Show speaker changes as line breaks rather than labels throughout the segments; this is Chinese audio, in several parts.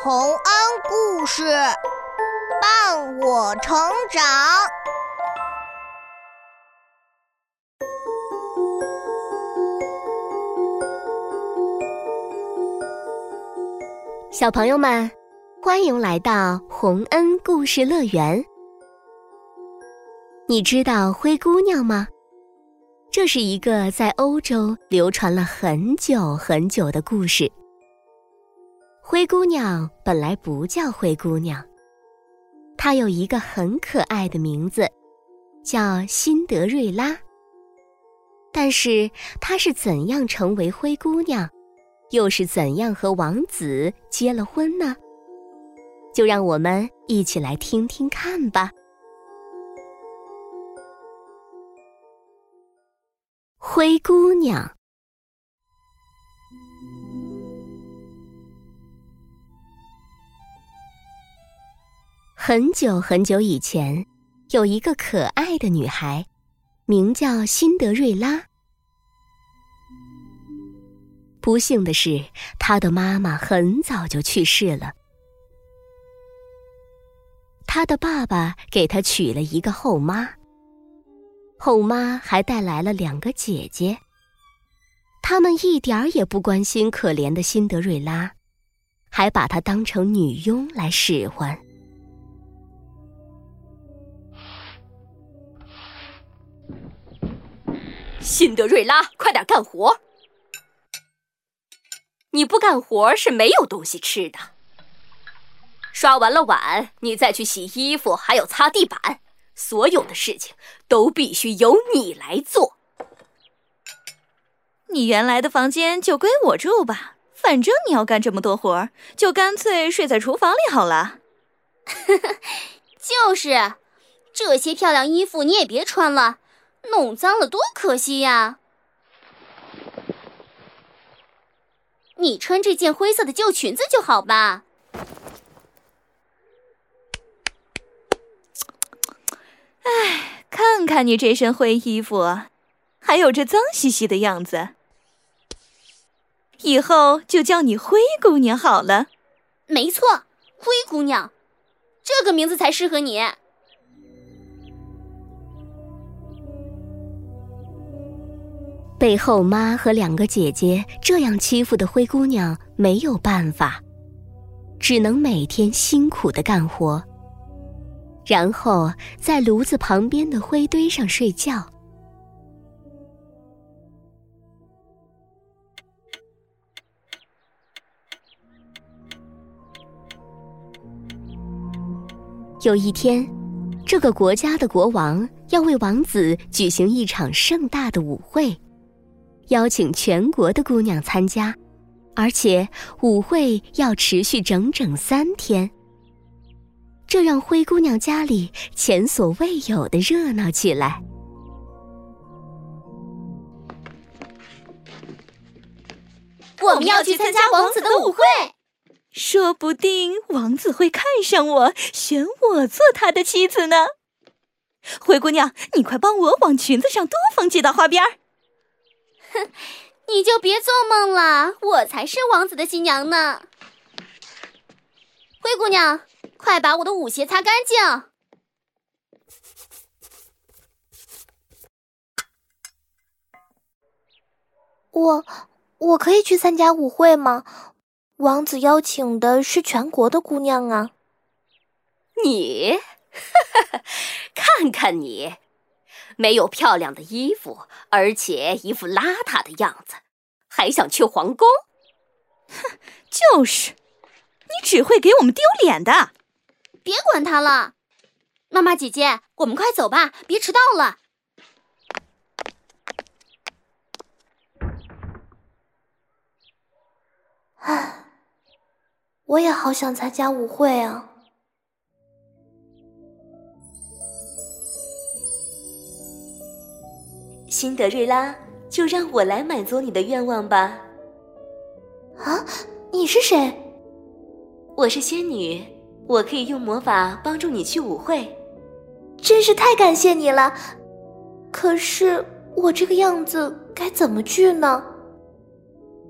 洪恩故事伴我成长。
小朋友们，欢迎来到洪恩故事乐园。你知道灰姑娘吗？这是一个在欧洲流传了很久很久的故事。灰姑娘本来不叫灰姑娘，她有一个很可爱的名字，叫辛德瑞拉。但是她是怎样成为灰姑娘，又是怎样和王子结了婚呢？就让我们一起来听听看吧。灰姑娘。很久很久以前，有一个可爱的女孩，名叫辛德瑞拉。不幸的是，她的妈妈很早就去世了。她的爸爸给她娶了一个后妈，后妈还带来了两个姐姐。他们一点儿也不关心可怜的辛德瑞拉，还把她当成女佣来使唤。
辛德瑞拉，快点干活！你不干活是没有东西吃的。刷完了碗，你再去洗衣服，还有擦地板，所有的事情都必须由你来做。
你原来的房间就归我住吧，反正你要干这么多活就干脆睡在厨房里好了。
就是，这些漂亮衣服你也别穿了。弄脏了多可惜呀！你穿这件灰色的旧裙子就好吧。
哎，看看你这身灰衣服，还有这脏兮兮的样子，以后就叫你灰姑娘好了。
没错，灰姑娘，这个名字才适合你。
被后妈和两个姐姐这样欺负的灰姑娘没有办法，只能每天辛苦的干活，然后在炉子旁边的灰堆上睡觉。有一天，这个国家的国王要为王子举行一场盛大的舞会。邀请全国的姑娘参加，而且舞会要持续整整三天。这让灰姑娘家里前所未有的热闹起来。
我们要去参加王子的舞会，
说不定王子会看上我，选我做他的妻子呢。灰姑娘，你快帮我往裙子上多缝几道花边儿。
哼，你就别做梦了，我才是王子的新娘呢。灰姑娘，快把我的舞鞋擦干净。
我，我可以去参加舞会吗？王子邀请的是全国的姑娘啊。
你，看看你。没有漂亮的衣服，而且一副邋遢的样子，还想去皇宫？
哼，就是，你只会给我们丢脸的。
别管他了，妈妈姐姐，我们快走吧，别迟到了。
唉，我也好想参加舞会啊。
辛德瑞拉就让我来满足你的愿望吧。
啊你是谁？
我是仙女我可以用魔法帮助你去舞会。
真是太感谢你了可是我这个样子该怎么去呢？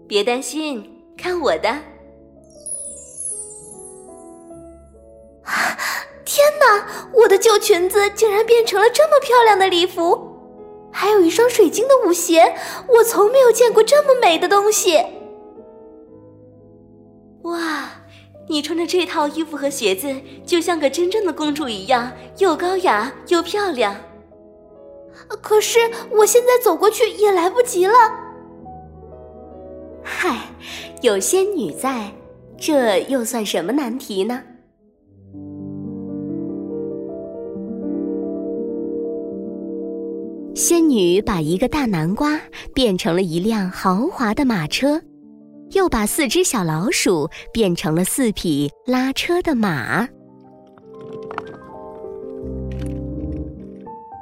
别担心看我的
啊天呐我的旧裙子竟然变成了这么漂亮的礼服！还有一双水晶的舞鞋，我从没有见过这么美的东西。
哇，你穿着这套衣服和鞋子，就像个真正的公主一样，又高雅又漂亮。
可是我现在走过去也来不及了。
嗨，有仙女在，这又算什么难题呢？仙女把一个大南瓜变成了一辆豪华的马车，又把四只小老鼠变成了四匹拉车的马。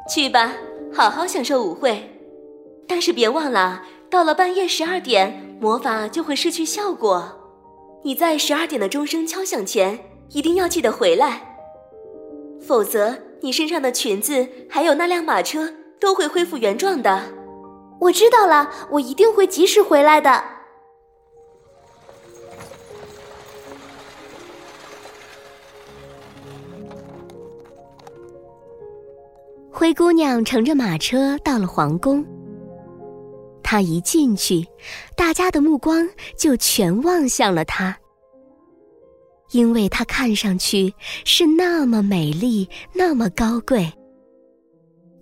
去吧，好好享受舞会。但是别忘了，到了半夜十二点，魔法就会失去效果。你在十二点的钟声敲响前，一定要记得回来，否则你身上的裙子还有那辆马车。都会恢复原状的。
我知道了，我一定会及时回来的。
灰姑娘乘着马车到了皇宫。她一进去，大家的目光就全望向了她，因为她看上去是那么美丽，那么高贵。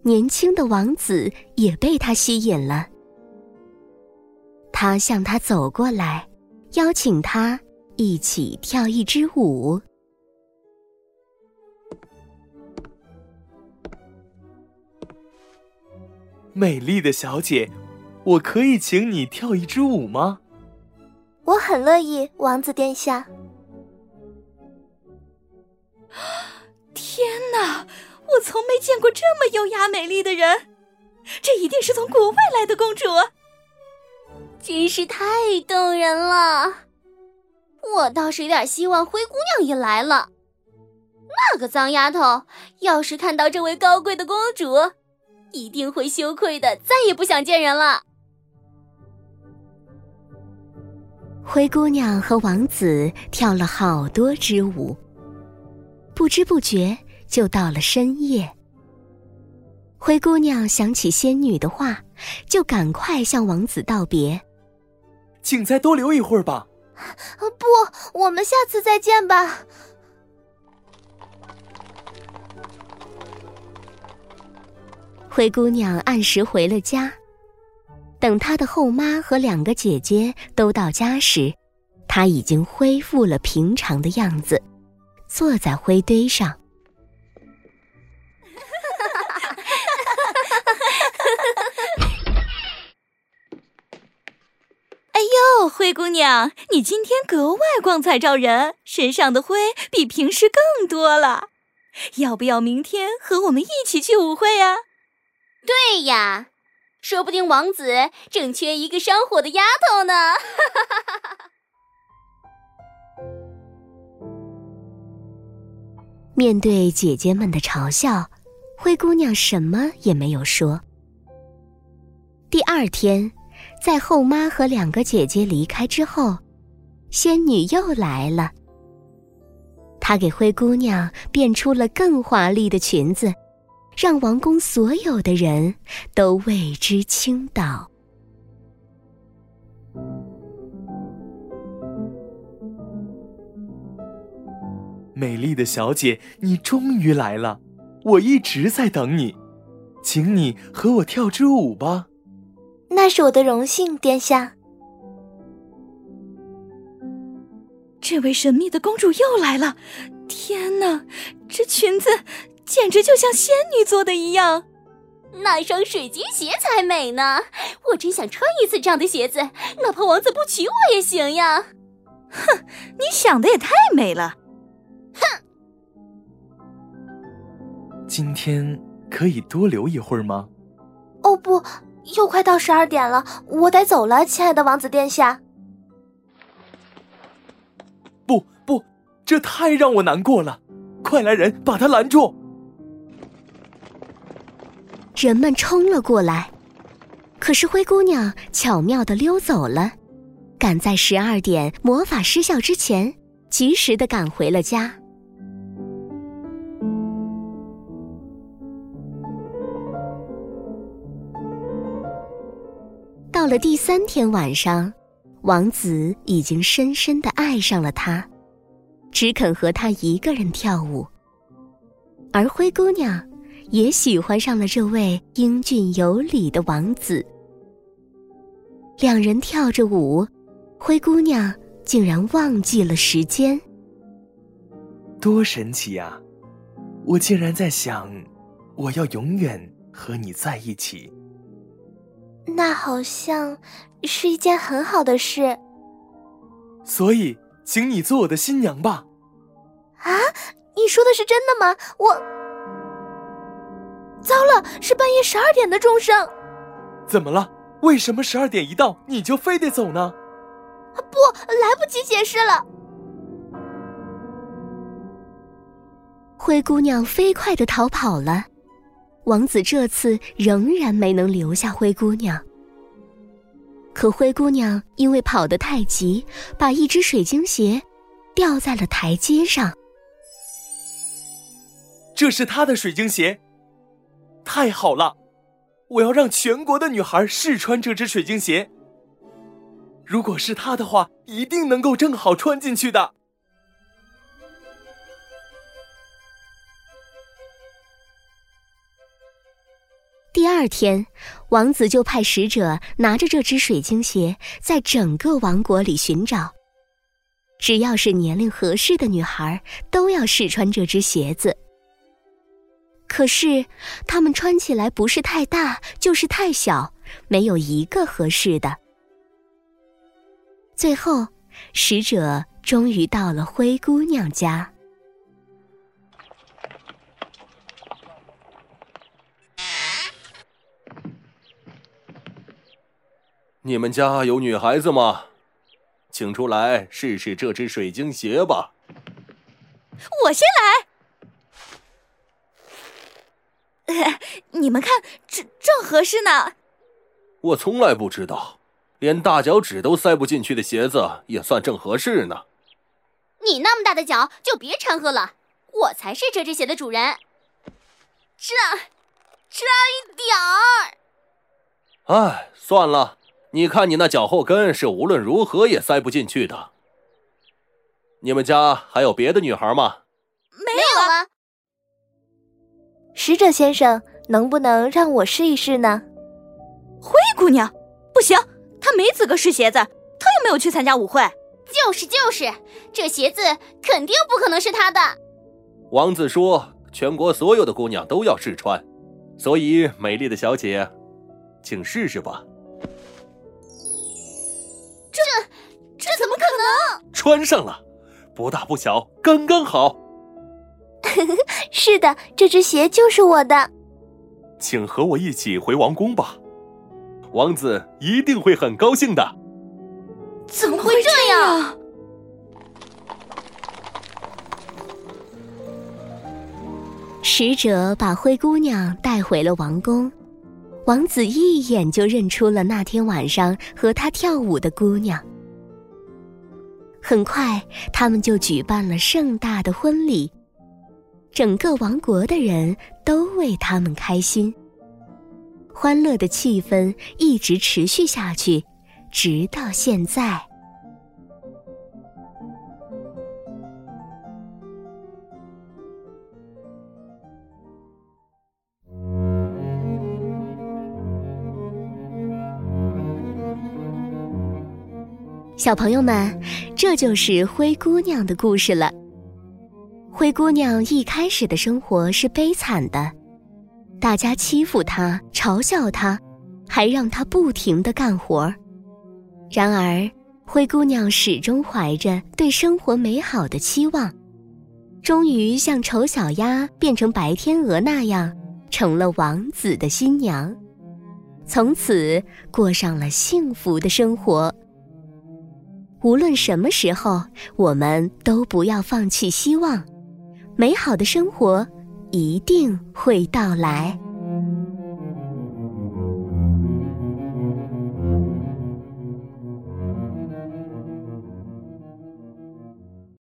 年轻的王子也被他吸引了，他向他走过来，邀请他一起跳一支舞。
美丽的小姐，我可以请你跳一支舞吗？
我很乐意，王子殿下。
没见过这么优雅美丽的人，这一定是从国外来的公主，
真是太动人了。我倒是有点希望灰姑娘也来了。那个脏丫头要是看到这位高贵的公主，一定会羞愧的，再也不想见人了。
灰姑娘和王子跳了好多支舞，不知不觉。就到了深夜，灰姑娘想起仙女的话，就赶快向王子道别。
请再多留一会儿吧。
不，我们下次再见吧。
灰姑娘按时回了家。等她的后妈和两个姐姐都到家时，她已经恢复了平常的样子，坐在灰堆上。
灰姑娘，你今天格外光彩照人，身上的灰比平时更多了。要不要明天和我们一起去舞会啊？
对呀，说不定王子正缺一个烧火的丫头呢。
面对姐姐们的嘲笑，灰姑娘什么也没有说。第二天。在后妈和两个姐姐离开之后，仙女又来了。她给灰姑娘变出了更华丽的裙子，让王宫所有的人都为之倾倒。
美丽的小姐，你终于来了，我一直在等你，请你和我跳支舞吧。
那是我的荣幸，殿下。
这位神秘的公主又来了！天哪，这裙子简直就像仙女做的一样，
那双水晶鞋才美呢！我真想穿一次这样的鞋子，哪怕王子不娶我也行呀！
哼，你想的也太美了！
哼，
今天可以多留一会儿吗？
哦不。又快到十二点了，我得走了，亲爱的王子殿下。
不不，这太让我难过了！快来人，把他拦住！
人们冲了过来，可是灰姑娘巧妙的溜走了，赶在十二点魔法失效之前，及时的赶回了家。到了第三天晚上，王子已经深深的爱上了她，只肯和她一个人跳舞。而灰姑娘也喜欢上了这位英俊有礼的王子。两人跳着舞，灰姑娘竟然忘记了时间。
多神奇呀！我竟然在想，我要永远和你在一起。
那好像是一件很好的事。
所以，请你做我的新娘吧。
啊，你说的是真的吗？我……糟了，是半夜十二点的钟声。
怎么了？为什么十二点一到你就非得走呢？
不，来不及解释了。
灰姑娘飞快的逃跑了，王子这次仍然没能留下灰姑娘。可灰姑娘因为跑得太急，把一只水晶鞋掉在了台阶上。
这是她的水晶鞋，太好了！我要让全国的女孩试穿这只水晶鞋。如果是她的话，一定能够正好穿进去的。
第二天，王子就派使者拿着这只水晶鞋，在整个王国里寻找。只要是年龄合适的女孩，都要试穿这只鞋子。可是，她们穿起来不是太大，就是太小，没有一个合适的。最后，使者终于到了灰姑娘家。
你们家有女孩子吗？请出来试试这只水晶鞋吧。
我先来。你们看，正正合适呢。
我从来不知道，连大脚趾都塞不进去的鞋子也算正合适呢。
你那么大的脚，就别掺和了。我才是这只鞋的主人。这，差一点儿。
哎，算了。你看，你那脚后跟是无论如何也塞不进去的。你们家还有别的女孩吗？
没有了。
使者先生，能不能让我试一试呢？
灰姑娘，不行，她没资格试鞋子，她又没有去参加舞会。
就是就是，这鞋子肯定不可能是她的。
王子说，全国所有的姑娘都要试穿，所以美丽的小姐，请试试吧。穿上了，不大不小，刚刚好。
是的，这只鞋就是我的。
请和我一起回王宫吧，王子一定会很高兴的。
怎么会这样？
使者把灰姑娘带回了王宫，王子一眼就认出了那天晚上和他跳舞的姑娘。很快，他们就举办了盛大的婚礼，整个王国的人都为他们开心。欢乐的气氛一直持续下去，直到现在。小朋友们，这就是灰姑娘的故事了。灰姑娘一开始的生活是悲惨的，大家欺负她、嘲笑她，还让她不停的干活。然而，灰姑娘始终怀着对生活美好的期望，终于像丑小鸭变成白天鹅那样，成了王子的新娘，从此过上了幸福的生活。无论什么时候，我们都不要放弃希望，美好的生活一定会到来。